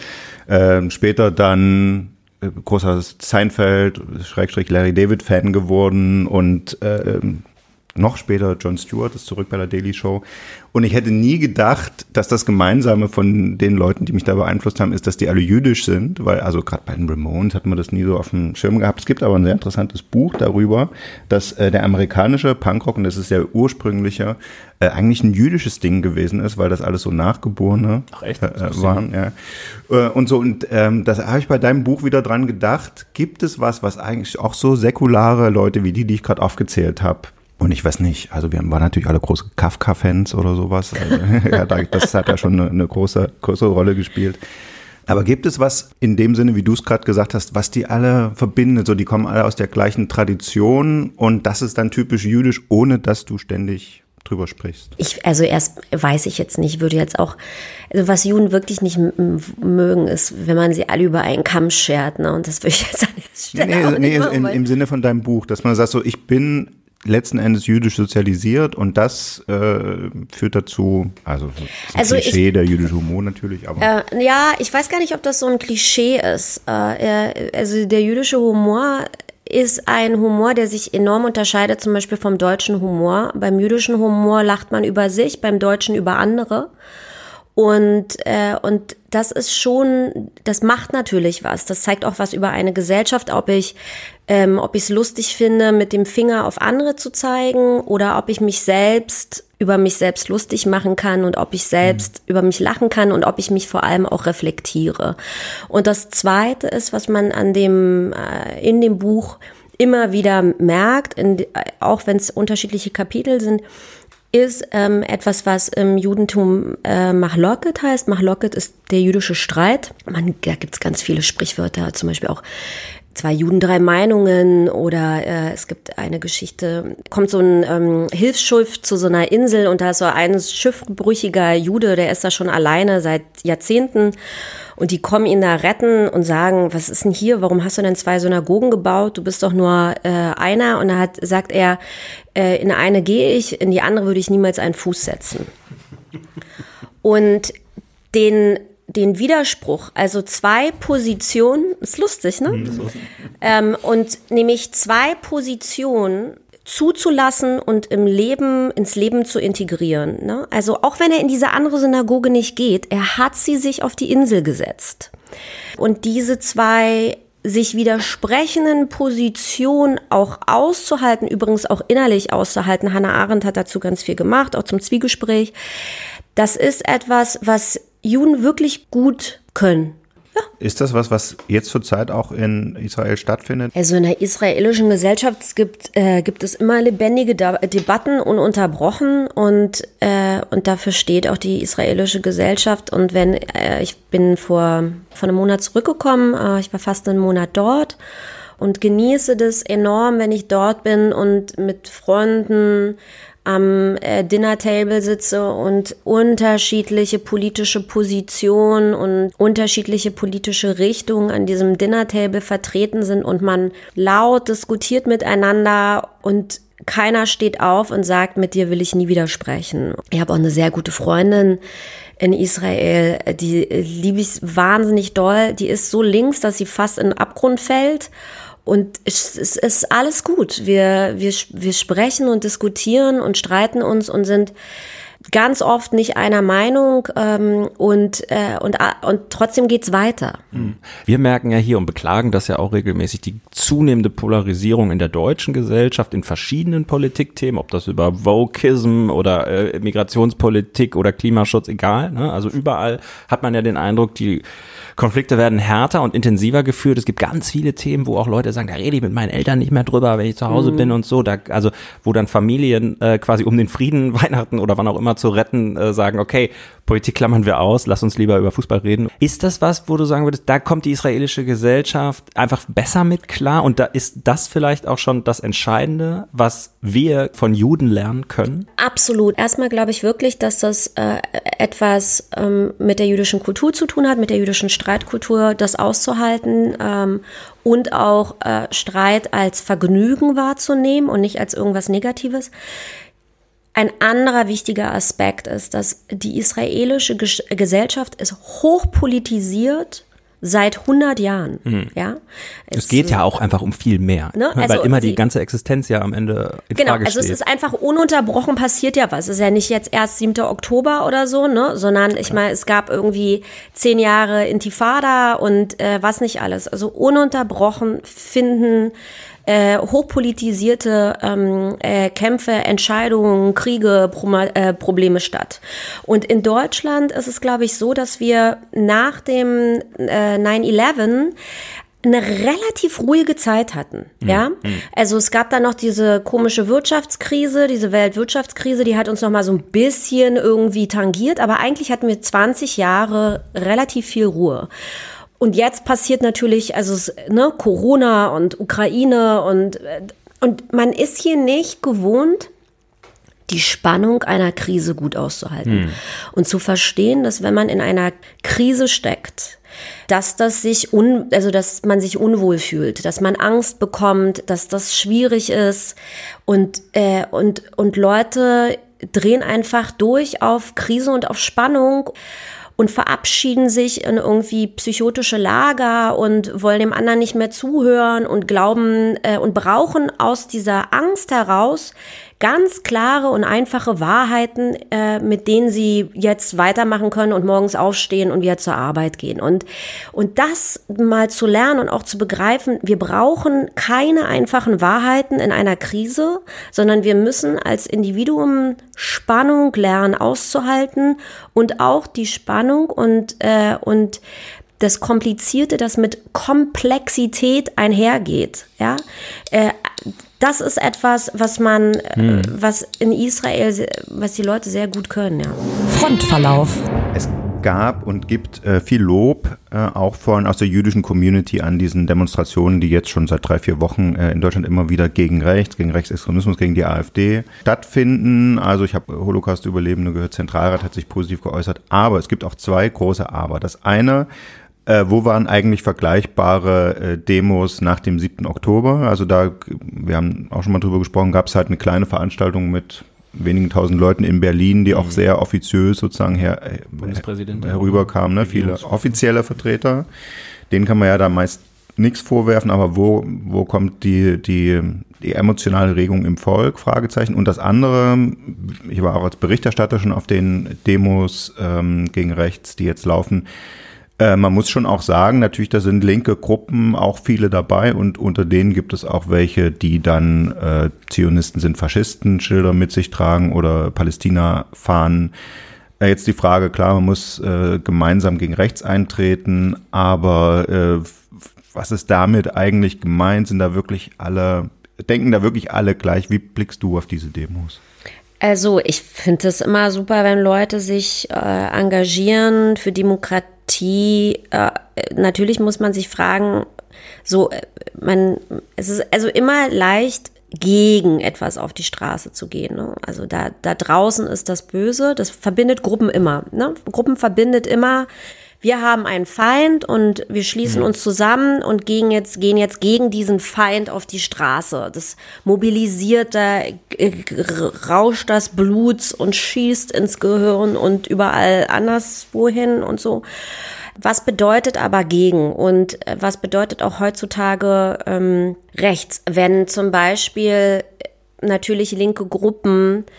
Äh, später dann äh, großer Seinfeld, Schrägstrich Larry David Fan geworden und äh, noch später Jon Stewart ist zurück bei der Daily Show. Und ich hätte nie gedacht, dass das Gemeinsame von den Leuten, die mich da beeinflusst haben, ist, dass die alle jüdisch sind, weil also gerade bei den Ramones hat man das nie so auf dem Schirm gehabt. Es gibt aber ein sehr interessantes Buch darüber, dass äh, der amerikanische Punkrock, und das ist der ursprüngliche, äh, eigentlich ein jüdisches Ding gewesen ist, weil das alles so Nachgeborene Ach echt? Äh, waren. Ja. Äh, und so, und ähm, das habe ich bei deinem Buch wieder dran gedacht. Gibt es was, was eigentlich auch so säkulare Leute wie die, die ich gerade aufgezählt habe, und ich weiß nicht, also wir waren natürlich alle große Kafka-Fans oder sowas. Also, ja, das hat ja schon eine, eine große, große Rolle gespielt. Aber gibt es was in dem Sinne, wie du es gerade gesagt hast, was die alle verbindet? So, die kommen alle aus der gleichen Tradition und das ist dann typisch jüdisch, ohne dass du ständig drüber sprichst? Ich, also erst weiß ich jetzt nicht, würde jetzt auch, also was Juden wirklich nicht mögen, ist, wenn man sie alle über einen Kamm schert, ne? Und das würde ich jetzt an der Stelle nee, nee, in, im Sinne von deinem Buch, dass man sagt so, ich bin letzten Endes jüdisch sozialisiert und das äh, führt dazu, also, also Klischee, ich, der jüdische Humor natürlich, aber. Äh, ja, ich weiß gar nicht, ob das so ein Klischee ist. Äh, also der jüdische Humor ist ein Humor, der sich enorm unterscheidet, zum Beispiel vom deutschen Humor. Beim jüdischen Humor lacht man über sich, beim deutschen über andere. Und, äh, und das ist schon, das macht natürlich was. Das zeigt auch was über eine Gesellschaft, ob ich ähm, ob ich es lustig finde, mit dem Finger auf andere zu zeigen oder ob ich mich selbst über mich selbst lustig machen kann und ob ich selbst mhm. über mich lachen kann und ob ich mich vor allem auch reflektiere. Und das Zweite ist, was man an dem äh, in dem Buch immer wieder merkt, in, auch wenn es unterschiedliche Kapitel sind, ist ähm, etwas, was im Judentum äh, Machloket heißt. Machloket ist der jüdische Streit. Man, da gibt's ganz viele Sprichwörter, zum Beispiel auch zwei Juden, drei Meinungen oder äh, es gibt eine Geschichte, kommt so ein ähm, Hilfsschiff zu so einer Insel und da ist so ein schiffbrüchiger Jude, der ist da schon alleine seit Jahrzehnten und die kommen ihn da retten und sagen, was ist denn hier, warum hast du denn zwei Synagogen gebaut, du bist doch nur äh, einer. Und da hat, sagt er, äh, in eine gehe ich, in die andere würde ich niemals einen Fuß setzen. Und den den Widerspruch, also zwei Positionen, ist lustig, ne? Mhm, ähm, und nämlich zwei Positionen zuzulassen und im Leben, ins Leben zu integrieren. Ne? Also auch wenn er in diese andere Synagoge nicht geht, er hat sie sich auf die Insel gesetzt. Und diese zwei sich widersprechenden Positionen auch auszuhalten, übrigens auch innerlich auszuhalten. Hannah Arendt hat dazu ganz viel gemacht, auch zum Zwiegespräch. Das ist etwas, was Juden wirklich gut können. Ja. Ist das was, was jetzt zurzeit auch in Israel stattfindet? Also in der israelischen Gesellschaft gibt, äh, gibt es immer lebendige De Debatten ununterbrochen und, äh, und dafür steht auch die israelische Gesellschaft. Und wenn, äh, ich bin vor, vor einem Monat zurückgekommen, äh, ich war fast einen Monat dort und genieße das enorm, wenn ich dort bin und mit Freunden am äh, Dinner-Table sitze und unterschiedliche politische Positionen und unterschiedliche politische Richtungen an diesem Dinner-Table vertreten sind und man laut diskutiert miteinander und keiner steht auf und sagt, mit dir will ich nie widersprechen. Ich habe auch eine sehr gute Freundin in Israel, die liebe ich wahnsinnig doll. Die ist so links, dass sie fast in den Abgrund fällt. Und es, es ist alles gut. Wir, wir, wir sprechen und diskutieren und streiten uns und sind ganz oft nicht einer Meinung ähm, und, äh, und, äh, und trotzdem geht's weiter. Hm. Wir merken ja hier und beklagen das ja auch regelmäßig die zunehmende Polarisierung in der deutschen Gesellschaft in verschiedenen Politikthemen, ob das über Vokism oder äh, Migrationspolitik oder Klimaschutz, egal. Ne? Also überall hat man ja den Eindruck, die Konflikte werden härter und intensiver geführt. Es gibt ganz viele Themen, wo auch Leute sagen, da rede ich mit meinen Eltern nicht mehr drüber, wenn ich zu Hause mhm. bin und so. Da, also wo dann Familien äh, quasi um den Frieden Weihnachten oder wann auch immer zu retten, äh, sagen, okay, Politik klammern wir aus, lass uns lieber über Fußball reden. Ist das was, wo du sagen würdest, da kommt die israelische Gesellschaft einfach besser mit klar und da ist das vielleicht auch schon das Entscheidende, was wir von Juden lernen können? Absolut. Erstmal glaube ich wirklich, dass das äh, etwas ähm, mit der jüdischen Kultur zu tun hat, mit der jüdischen Streitkultur, das auszuhalten ähm, und auch äh, Streit als Vergnügen wahrzunehmen und nicht als irgendwas Negatives. Ein anderer wichtiger Aspekt ist, dass die israelische Gesellschaft ist hochpolitisiert seit 100 Jahren. Mhm. Ja, es, es, geht ja auch einfach um viel mehr, ne? also weil immer die, die, ganze Existenz ja am Ende in genau, Frage steht. Also es ist einfach ununterbrochen passiert ja was. Es ist ja nicht jetzt erst 7. Oktober oder so, ne, sondern ich meine, es gab irgendwie zehn Jahre Intifada und äh, was nicht alles. Also ununterbrochen finden äh, hochpolitisierte ähm, äh, Kämpfe, Entscheidungen, Kriege, Pro äh, Probleme statt. Und in Deutschland ist es, glaube ich, so, dass wir nach dem äh, 9-11 eine relativ ruhige Zeit hatten, mhm. ja. Mhm. Also es gab dann noch diese komische Wirtschaftskrise, diese Weltwirtschaftskrise, die hat uns noch mal so ein bisschen irgendwie tangiert, aber eigentlich hatten wir 20 Jahre relativ viel Ruhe. Und jetzt passiert natürlich, also ne, Corona und Ukraine und, und man ist hier nicht gewohnt, die Spannung einer Krise gut auszuhalten. Hm. und zu verstehen, dass wenn man in einer Krise steckt, dass das sich un, also dass man sich unwohl fühlt, dass man Angst bekommt, dass das schwierig ist. Und äh, und und Leute drehen einfach durch auf Krise und auf Spannung und verabschieden sich in irgendwie psychotische Lager und wollen dem anderen nicht mehr zuhören und glauben äh, und brauchen aus dieser Angst heraus ganz klare und einfache Wahrheiten, äh, mit denen sie jetzt weitermachen können und morgens aufstehen und wieder zur Arbeit gehen. Und, und das mal zu lernen und auch zu begreifen, wir brauchen keine einfachen Wahrheiten in einer Krise, sondern wir müssen als Individuum Spannung lernen auszuhalten und auch die Spannung und, äh, und das Komplizierte, das mit Komplexität einhergeht. Ja, äh, das ist etwas, was man, äh, hm. was in Israel, was die Leute sehr gut können. Ja. Frontverlauf. Es gab und gibt äh, viel Lob äh, auch von aus der jüdischen Community an diesen Demonstrationen, die jetzt schon seit drei, vier Wochen äh, in Deutschland immer wieder gegen rechts, gegen Rechtsextremismus, gegen die AfD stattfinden. Also ich habe Holocaust-Überlebende gehört, Zentralrat hat sich positiv geäußert, aber es gibt auch zwei große Aber. Das eine äh, wo waren eigentlich vergleichbare äh, Demos nach dem 7. Oktober? Also da, wir haben auch schon mal drüber gesprochen, gab es halt eine kleine Veranstaltung mit wenigen tausend Leuten in Berlin, die auch mhm. sehr offiziös sozusagen her, äh, herüberkamen, ne? viele offizielle Vertreter. Denen kann man ja da meist nichts vorwerfen, aber wo, wo kommt die, die, die emotionale Regung im Volk? Fragezeichen. Und das andere, ich war auch als Berichterstatter schon auf den Demos ähm, gegen rechts, die jetzt laufen, äh, man muss schon auch sagen, natürlich, da sind linke Gruppen auch viele dabei und unter denen gibt es auch welche, die dann äh, Zionisten sind Faschisten, Schilder mit sich tragen oder Palästina fahren. Äh, jetzt die Frage, klar, man muss äh, gemeinsam gegen rechts eintreten, aber äh, was ist damit eigentlich gemeint? Sind da wirklich alle, denken da wirklich alle gleich? Wie blickst du auf diese Demos? Also ich finde es immer super, wenn Leute sich äh, engagieren für Demokratie Demokratie, äh, natürlich muss man sich fragen, so, äh, man, es ist also immer leicht, gegen etwas auf die Straße zu gehen. Ne? Also da, da draußen ist das Böse, das verbindet Gruppen immer. Ne? Gruppen verbindet immer wir haben einen Feind und wir schließen mhm. uns zusammen und gehen jetzt, gehen jetzt gegen diesen Feind auf die Straße. Das mobilisiert, da rauscht das Blut und schießt ins Gehirn und überall anderswohin und so. Was bedeutet aber gegen und äh, was bedeutet auch heutzutage ähm, rechts, wenn zum Beispiel natürlich linke Gruppen äh,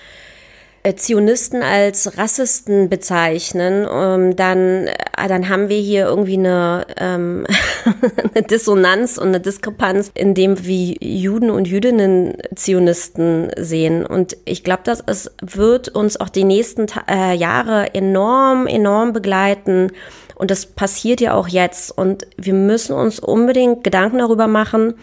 Zionisten als Rassisten bezeichnen, ähm, dann, äh, dann haben wir hier irgendwie eine, ähm, eine Dissonanz und eine Diskrepanz, in dem wie Juden und Jüdinnen Zionisten sehen. Und ich glaube, dass es wird uns auch die nächsten äh, Jahre enorm, enorm begleiten. Und das passiert ja auch jetzt. Und wir müssen uns unbedingt Gedanken darüber machen,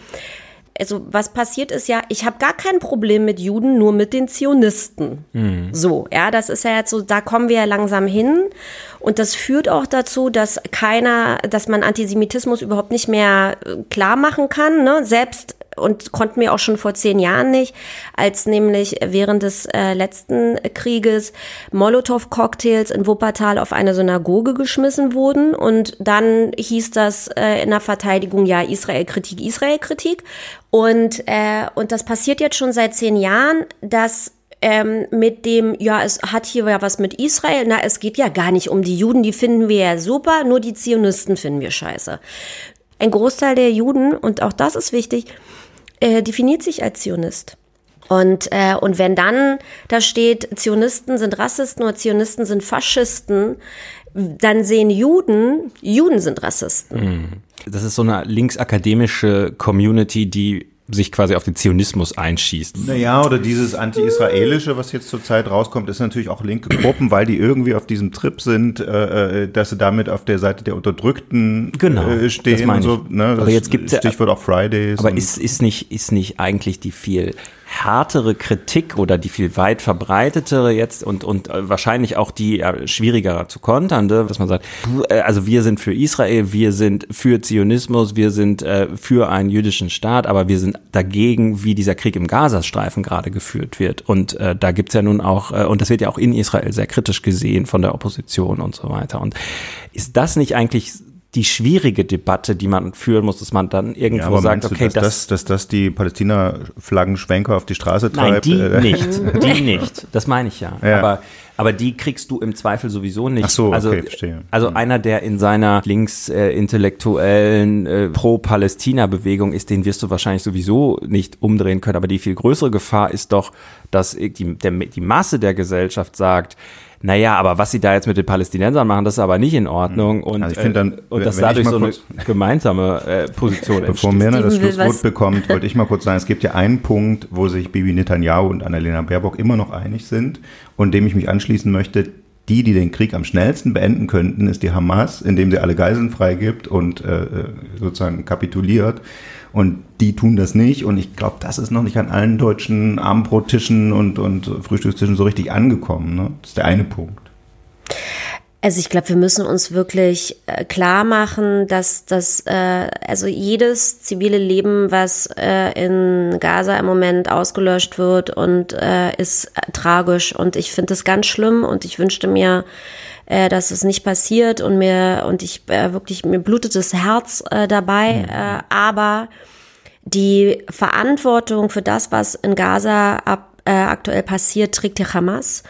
also was passiert ist ja, ich habe gar kein Problem mit Juden, nur mit den Zionisten. Mhm. So, ja, das ist ja jetzt so, da kommen wir ja langsam hin. Und das führt auch dazu, dass keiner, dass man Antisemitismus überhaupt nicht mehr äh, klar machen kann. Ne? Selbst und konnten wir auch schon vor zehn Jahren nicht, als nämlich während des äh, letzten Krieges Molotow-Cocktails in Wuppertal auf eine Synagoge geschmissen wurden und dann hieß das äh, in der Verteidigung ja Israel-Kritik, Israel-Kritik und äh, und das passiert jetzt schon seit zehn Jahren, dass ähm, mit dem, ja, es hat hier ja was mit Israel, na, es geht ja gar nicht um die Juden, die finden wir ja super, nur die Zionisten finden wir scheiße. Ein Großteil der Juden, und auch das ist wichtig, äh, definiert sich als Zionist. Und, äh, und wenn dann da steht, Zionisten sind Rassisten oder Zionisten sind Faschisten, dann sehen Juden, Juden sind Rassisten. Hm. Das ist so eine linksakademische Community, die sich quasi auf den Zionismus einschießt. Naja, oder dieses anti-israelische, was jetzt zurzeit rauskommt, ist natürlich auch linke Gruppen, weil die irgendwie auf diesem Trip sind, äh, äh dass sie damit auf der Seite der Unterdrückten genau, äh, stehen und so. Ne? aber jetzt gibt es Stichwort auch Fridays. Aber ist, ist, nicht, ist nicht eigentlich die viel härtere Kritik oder die viel weit verbreitetere jetzt und, und äh, wahrscheinlich auch die äh, schwieriger zu konternde, dass man sagt, äh, also wir sind für Israel, wir sind für Zionismus, wir sind äh, für einen jüdischen Staat, aber wir sind dagegen, wie dieser Krieg im Gazastreifen gerade geführt wird. Und äh, da gibt's ja nun auch, äh, und das wird ja auch in Israel sehr kritisch gesehen von der Opposition und so weiter. Und ist das nicht eigentlich die schwierige Debatte, die man führen muss, dass man dann irgendwo ja, sagt, okay, du, dass das, dass das die Palästina-Flaggenschwenker auf die Straße treibt? Nein, die äh, nicht, die nicht. Das meine ich ja. ja. Aber Aber die kriegst du im Zweifel sowieso nicht. Ach so, also, okay, verstehe. Also einer, der in seiner linksintellektuellen äh, äh, Pro-Palästina-Bewegung ist, den wirst du wahrscheinlich sowieso nicht umdrehen können. Aber die viel größere Gefahr ist doch, dass die, der, die Masse der Gesellschaft sagt, naja, aber was sie da jetzt mit den Palästinensern machen, das ist aber nicht in Ordnung. Und, Also ich finde dann, äh, und das wenn ich dadurch mal so eine gemeinsame äh, Position Bevor entsteht. Mirna das Schlusswort bekommt, wollte ich mal kurz sagen, es gibt ja einen Punkt, wo sich Bibi Netanyahu und Annalena Baerbock immer noch einig sind und dem ich mich anschließen möchte. Die, die den Krieg am schnellsten beenden könnten, ist die Hamas, indem sie alle Geiseln freigibt und äh, äh, sozusagen kapituliert. Und die tun das nicht. Und ich glaube, das ist noch nicht an allen deutschen Abendbrottischen und, und Frühstückstischen so richtig angekommen. Ne? Das ist der eine Punkt. Also ich glaube, wir müssen uns wirklich äh, klar machen, dass das äh, also jedes zivile Leben, was äh, in Gaza im Moment ausgelöscht wird und äh, ist äh, tragisch und ich finde das ganz schlimm und ich wünschte mir, äh, dass es nicht passiert und mir und ich äh, wirklich mir blutet das Herz äh, dabei, äh, aber die Verantwortung für das, was in Gaza ab, aktuell passiert, trägt die Hamas.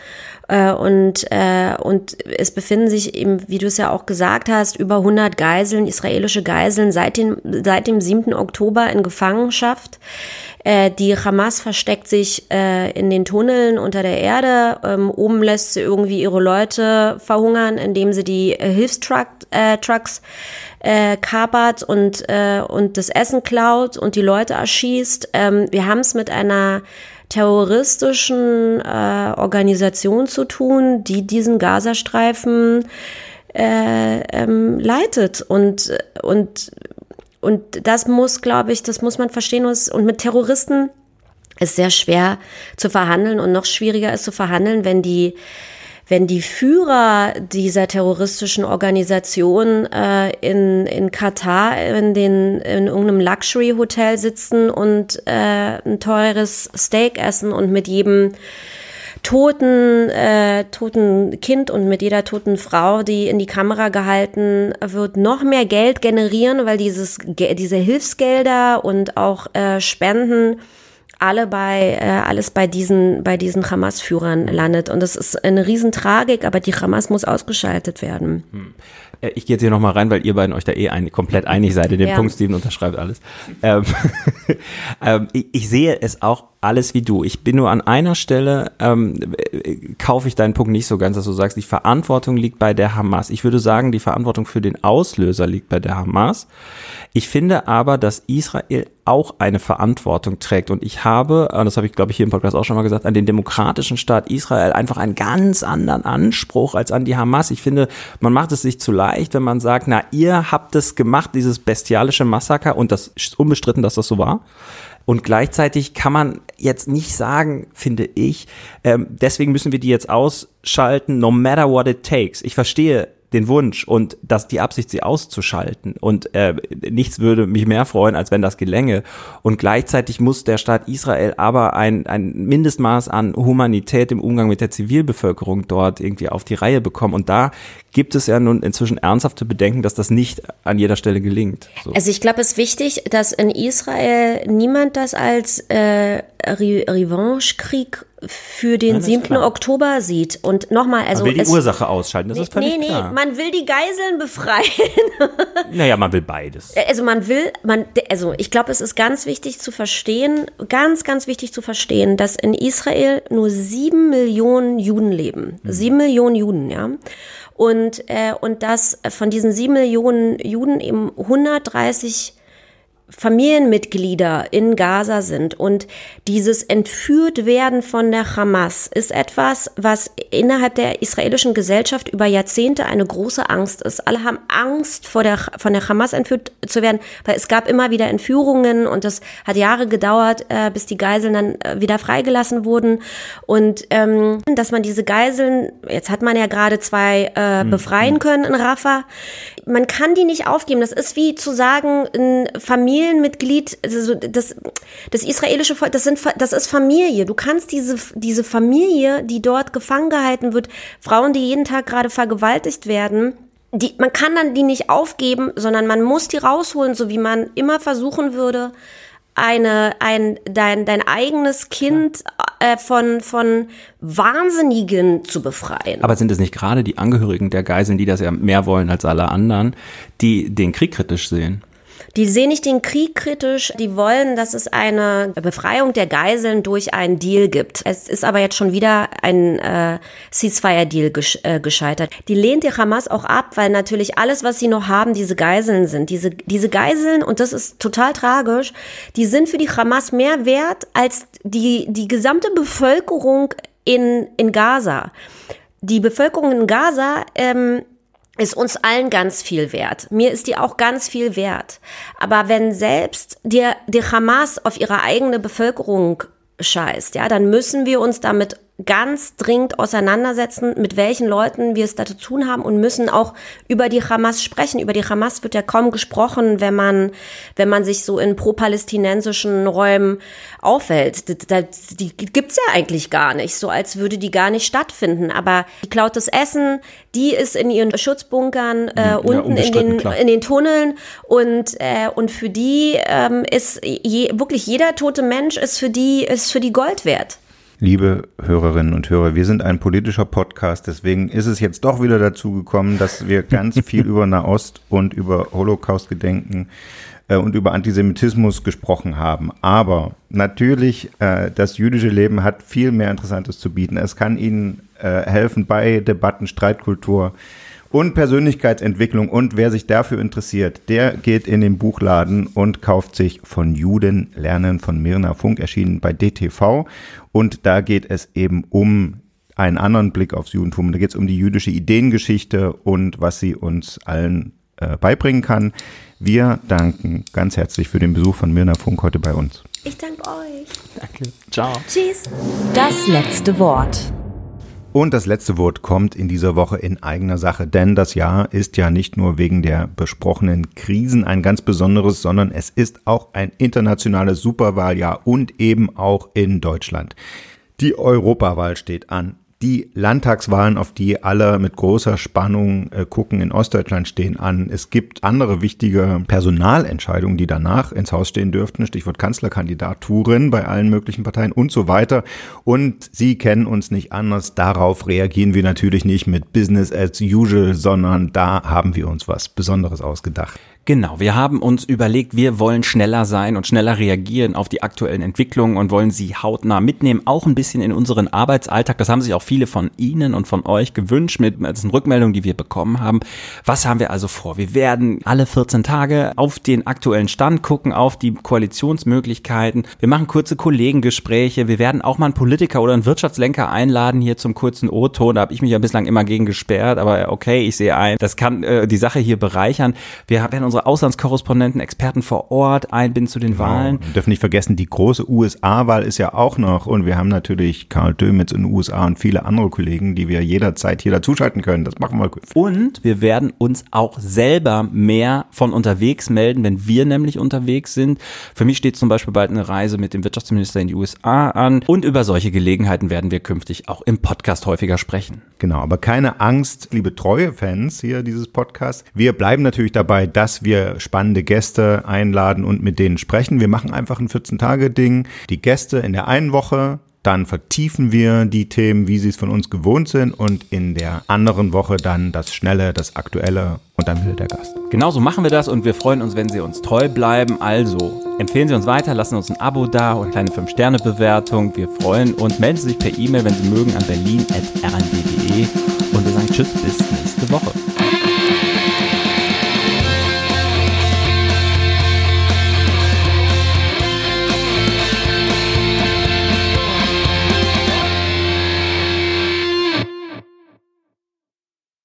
Äh, und, äh, und es befinden sich eben, wie du es ja auch gesagt hast, über 100 Geiseln, israelische Geiseln seit, den, seit dem 7. Oktober in Gefangenschaft. Äh, die Hamas versteckt sich in den Tunneln unter der Erde. Ähm, oben lässt sie irgendwie ihre Leute verhungern, indem sie die Hilfstrucks Trucks, kapert und, und das Essen klaut und die Leute erschießt. Ähm, wir haben es mit einer terroristischen äh, Organisation zu tun, die diesen Gazastreifen äh, ähm, leitet. Und und und das muss, glaube ich, das muss man verstehen. Und und mit Terroristen ist sehr schwer zu verhandeln und noch schwieriger ist zu verhandeln, wenn die wenn die Führer dieser terroristischen Organisation äh, in, in Katar in, den, in irgendeinem Luxury-Hotel sitzen und äh, ein teures Steak essen und mit jedem toten, äh, toten Kind und mit jeder toten Frau, die in die Kamera gehalten wird, noch mehr Geld generieren, weil dieses, diese Hilfsgelder und auch äh, Spenden alle bei äh, alles bei diesen bei diesen Hamas-Führern landet und das ist eine Riesentragik, aber die Hamas muss ausgeschaltet werden. Äh, Ich gehe jetzt hier nochmal rein, weil ihr beiden euch da eh ein, komplett einig seid in dem Ja. Punkt. Steven unterschreibt alles. Ähm, ähm, ich, ich sehe es auch alles wie du. Ich bin nur an einer Stelle, ähm, äh, kaufe ich deinen Punkt nicht so ganz, dass du sagst, die Verantwortung liegt bei der Hamas. Ich würde sagen, die Verantwortung für den Auslöser liegt bei der Hamas. Ich finde aber, dass Israel auch eine Verantwortung trägt. Und ich habe, äh, das habe ich glaube ich hier im Podcast auch schon mal gesagt, an den demokratischen Staat Israel einfach einen ganz anderen Anspruch als an die Hamas. Ich finde, man macht es sich zu leicht, wenn man sagt, na, ihr habt es gemacht, dieses bestialische Massaker, und das ist unbestritten, dass das so war. Und gleichzeitig kann man jetzt nicht sagen, finde ich, ähm, deswegen müssen wir die jetzt ausschalten, no matter what it takes. Ich verstehe den Wunsch und dass die Absicht, sie auszuschalten. Und äh, nichts würde mich mehr freuen, als wenn das gelänge. Und gleichzeitig muss der Staat Israel aber ein, ein Mindestmaß an Humanität im Umgang mit der Zivilbevölkerung dort irgendwie auf die Reihe bekommen. Und da gibt es ja nun inzwischen ernsthafte Bedenken, dass das nicht an jeder Stelle gelingt. So. Also ich glaube, es ist wichtig, dass in Israel niemand das als äh, Re Revanchekrieg für den Nein, das ist 7. klar. Oktober sieht. Und nochmal, also man will die Ursache ausschalten, das ist völlig nee, nee, klar. man will die Geiseln befreien. naja, man will beides. Also man will, man, also ich glaube, es ist ganz wichtig zu verstehen, ganz, ganz wichtig zu verstehen, dass in Israel nur sieben Millionen Juden leben. Sieben Millionen Juden, ja. Und, äh, und dass von diesen sieben Millionen Juden eben 130 Familienmitglieder in Gaza sind und dieses entführt werden von der Hamas ist etwas, was innerhalb der israelischen Gesellschaft über Jahrzehnte eine große Angst ist. Alle haben Angst vor der, von der Hamas entführt zu werden, weil es gab immer wieder Entführungen und das hat Jahre gedauert, äh, bis die Geiseln dann äh, wieder freigelassen wurden und ähm, dass man diese Geiseln, jetzt hat man ja gerade zwei äh, befreien können in Rafah, man kann die nicht aufgeben. Das ist wie zu sagen, ein Familienmitglied, also das, das israelische Volk, das, sind, das ist Familie. Du kannst diese, diese Familie, die dort gefangen gehalten wird, Frauen, die jeden Tag gerade vergewaltigt werden, die, man kann dann die nicht aufgeben, sondern man muss die rausholen, so wie man immer versuchen würde, eine, ein, dein, dein eigenes Kind äh, von, von Wahnsinnigen zu befreien. Aber sind es nicht gerade die Angehörigen der Geiseln, die das ja mehr wollen als alle anderen, die den Krieg kritisch sehen? Die sehen nicht den Krieg kritisch, die wollen, dass es eine Befreiung der Geiseln durch einen Deal gibt. Es ist aber jetzt schon wieder ein äh, Ceasefire-Deal gesch äh, gescheitert. Die lehnt die Hamas auch ab, weil natürlich alles, was sie noch haben, diese Geiseln sind. Diese, diese Geiseln, und das ist total tragisch, die sind für die Hamas mehr wert als die, die gesamte Bevölkerung in, in Gaza. Die Bevölkerung in Gaza ähm, ist uns allen ganz viel wert. Mir ist die auch ganz viel wert. Aber wenn selbst die, die Hamas auf ihre eigene Bevölkerung scheißt, ja, dann müssen wir uns damit ganz dringend auseinandersetzen, mit welchen Leuten wir es da zu tun haben und müssen auch über die Hamas sprechen. Über die Hamas wird ja kaum gesprochen, wenn man, wenn man sich so in pro-palästinensischen Räumen aufhält. Die, die gibt's ja eigentlich gar nicht, so als würde die gar nicht stattfinden. Aber die klaut das Essen, die ist in ihren Schutzbunkern äh, ja, unten in den, in den Tunneln und, äh, und für die ähm, ist je, wirklich jeder tote Mensch ist für die, ist für die Gold wert. Liebe Hörerinnen und Hörer, wir sind ein politischer Podcast, deswegen ist es jetzt doch wieder dazu gekommen, dass wir ganz viel über Nahost und über Holocaust-Gedenken äh, und über Antisemitismus gesprochen haben. Aber natürlich, äh, das jüdische Leben hat viel mehr Interessantes zu bieten. Es kann Ihnen äh, helfen bei Debatten, Streitkultur, und Persönlichkeitsentwicklung. Und wer sich dafür interessiert, der geht in den Buchladen und kauft sich von Juden lernen von Mirna Funk, erschienen bei DTV. Und da geht es eben um einen anderen Blick aufs Judentum. Da geht es um die jüdische Ideengeschichte und was sie uns allen äh, beibringen kann. Wir danken ganz herzlich für den Besuch von Mirna Funk heute bei uns. Ich danke euch. Danke. Ciao. Tschüss. Das letzte Wort. Und das letzte Wort kommt in dieser Woche in eigener Sache, denn das Jahr ist ja nicht nur wegen der besprochenen Krisen ein ganz besonderes, sondern es ist auch ein internationales Superwahljahr und eben auch in Deutschland. Die Europawahl steht an. Die Landtagswahlen, auf die alle mit großer Spannung äh, gucken, in Ostdeutschland stehen an. Es gibt andere wichtige Personalentscheidungen, die danach ins Haus stehen dürften. Stichwort Kanzlerkandidaturen bei allen möglichen Parteien und so weiter. Und Sie kennen uns nicht anders. Darauf reagieren wir natürlich nicht mit Business as usual, sondern da haben wir uns was Besonderes ausgedacht. Genau, wir haben uns überlegt, wir wollen schneller sein und schneller reagieren auf die aktuellen Entwicklungen und wollen sie hautnah mitnehmen, auch ein bisschen in unseren Arbeitsalltag. Das haben sich auch viele von Ihnen und von euch gewünscht mit diesen Rückmeldungen, die wir bekommen haben. Was haben wir also vor? Wir werden alle 14 Tage auf den aktuellen Stand gucken, auf die Koalitionsmöglichkeiten. Wir machen kurze Kollegengespräche. Wir werden auch mal einen Politiker oder einen Wirtschaftslenker einladen hier zum kurzen O-Ton. Da habe ich mich ja bislang immer gegen gesperrt, aber okay, ich sehe ein, das kann äh, die Sache hier bereichern. Wir werden unsere unsere Auslandskorrespondenten, Experten vor Ort einbinden zu den genau. Wahlen. Wir dürfen nicht vergessen, die große USA-Wahl ist ja auch noch und wir haben natürlich Karl Dömitz in den USA und viele andere Kollegen, die wir jederzeit hier dazuschalten können. Das machen wir. Und wir werden uns auch selber mehr von unterwegs melden, wenn wir nämlich unterwegs sind. Für mich steht zum Beispiel bald eine Reise mit dem Wirtschaftsminister in die USA an und über solche Gelegenheiten werden wir künftig auch im Podcast häufiger sprechen. Genau, aber keine Angst, liebe treue Fans hier dieses Podcasts. Wir bleiben natürlich dabei, dass wir spannende Gäste einladen und mit denen sprechen. Wir machen einfach ein 14-Tage-Ding. Die Gäste in der einen Woche, dann vertiefen wir die Themen, wie sie es von uns gewohnt sind und in der anderen Woche dann das Schnelle, das Aktuelle und dann wieder der Gast. Genauso machen wir das und wir freuen uns, wenn Sie uns treu bleiben. Also empfehlen Sie uns weiter, lassen uns ein Abo da und eine kleine 5-Sterne-Bewertung. Wir freuen uns. Melden Sie sich per E-Mail, wenn Sie mögen, an berlin.rnd.de und wir sagen Tschüss, bis nächste Woche.